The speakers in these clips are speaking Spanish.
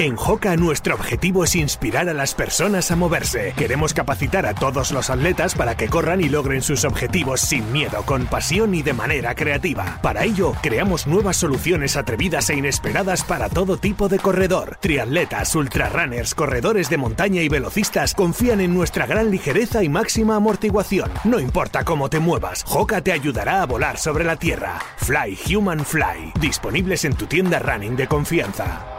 En Joca nuestro objetivo es inspirar a las personas a moverse. Queremos capacitar a todos los atletas para que corran y logren sus objetivos sin miedo, con pasión y de manera creativa. Para ello, creamos nuevas soluciones atrevidas e inesperadas para todo tipo de corredor. Triatletas, ultrarunners, corredores de montaña y velocistas confían en nuestra gran ligereza y máxima amortiguación. No importa cómo te muevas, Joca te ayudará a volar sobre la tierra. Fly Human Fly, disponibles en tu tienda running de confianza.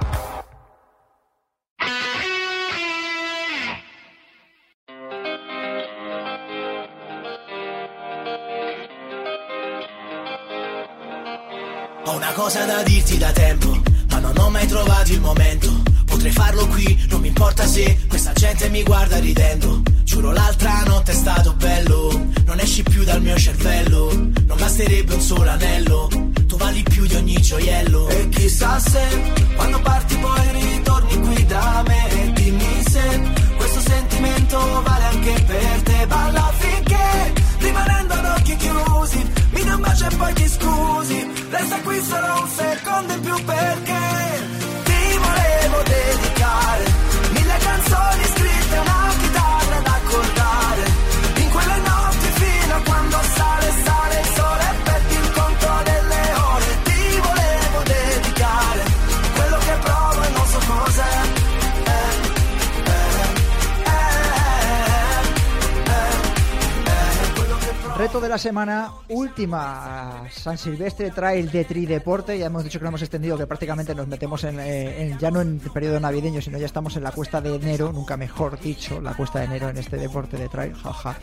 Ho una cosa da dirti da tempo, ma non ho mai trovato il momento. Potrei farlo qui, non mi importa se questa gente mi guarda ridendo. Giuro l'altra notte è stato bello, non esci più dal mio cervello. Non basterebbe un solo anello, Resta qui solo un secondo in più perché Reto de la semana, última San Silvestre Trail de Trideporte. Ya hemos dicho que lo hemos extendido, que prácticamente nos metemos en, eh, ya no en periodo navideño, sino ya estamos en la cuesta de enero, nunca mejor dicho, la cuesta de enero en este deporte de trail, jaja.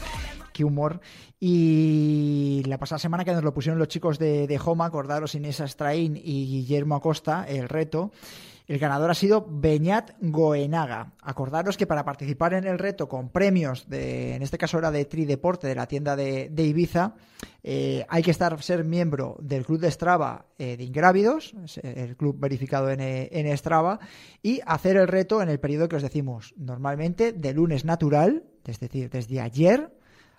Qué humor. Y la pasada semana que nos lo pusieron los chicos de, de Homa, acordaros Inés Astraín y Guillermo Acosta, el reto. El ganador ha sido Beñat Goenaga. Acordaros que para participar en el reto con premios, de, en este caso era de Trideporte, de la tienda de, Ibiza, eh, hay que estar ser miembro del club de Strava eh, de Ingrávidos, el club verificado en, eh, en Strava, y hacer el reto en el periodo que os decimos, normalmente de lunes natural, es decir, desde ayer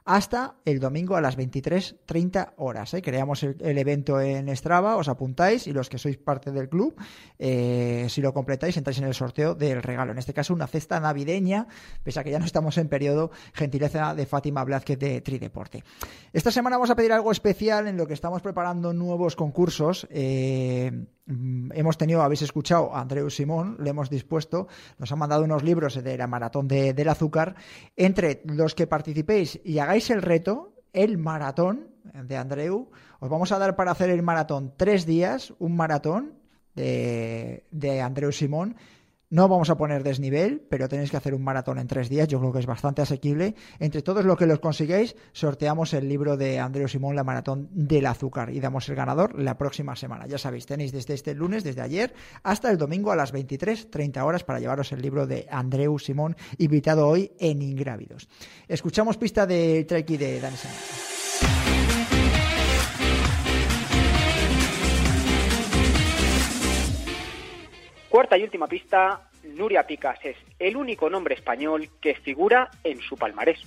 hasta el domingo a las 23.30 horas. ¿eh? Creamos el, evento en Strava, os apuntáis y los que sois parte del club, eh, si lo completáis, entráis en el sorteo del regalo. En este caso, una cesta navideña, pese a que ya no estamos en periodo, gentileza de Fátima Blázquez de Trideporte. Esta semana vamos a pedir algo especial en lo que estamos preparando nuevos concursos. Eh, hemos tenido, habéis escuchado a Andreu Simón, le hemos dispuesto, nos ha mandado unos libros de la maratón de- del azúcar. Entre los que participéis y hagáis el reto, el maratón de Andreu, os vamos a dar para hacer el maratón tres días, un maratón de, de Andreu Simón. No vamos a poner desnivel, pero tenéis que hacer un maratón en tres días. Yo creo que es bastante asequible. Entre todos los que los consigáis, sorteamos el libro de Andreu Simón, La Maratón del Azúcar, y damos el ganador la próxima semana. Ya sabéis, tenéis desde este lunes, desde ayer, hasta el domingo a las 23.30 horas para llevaros el libro de Andreu Simón, invitado hoy en Ingrávidos. Escuchamos pista del treki de Dani Sánchez. Cuarta y última pista, Nuria Picas es el único nombre español que figura en su palmarés.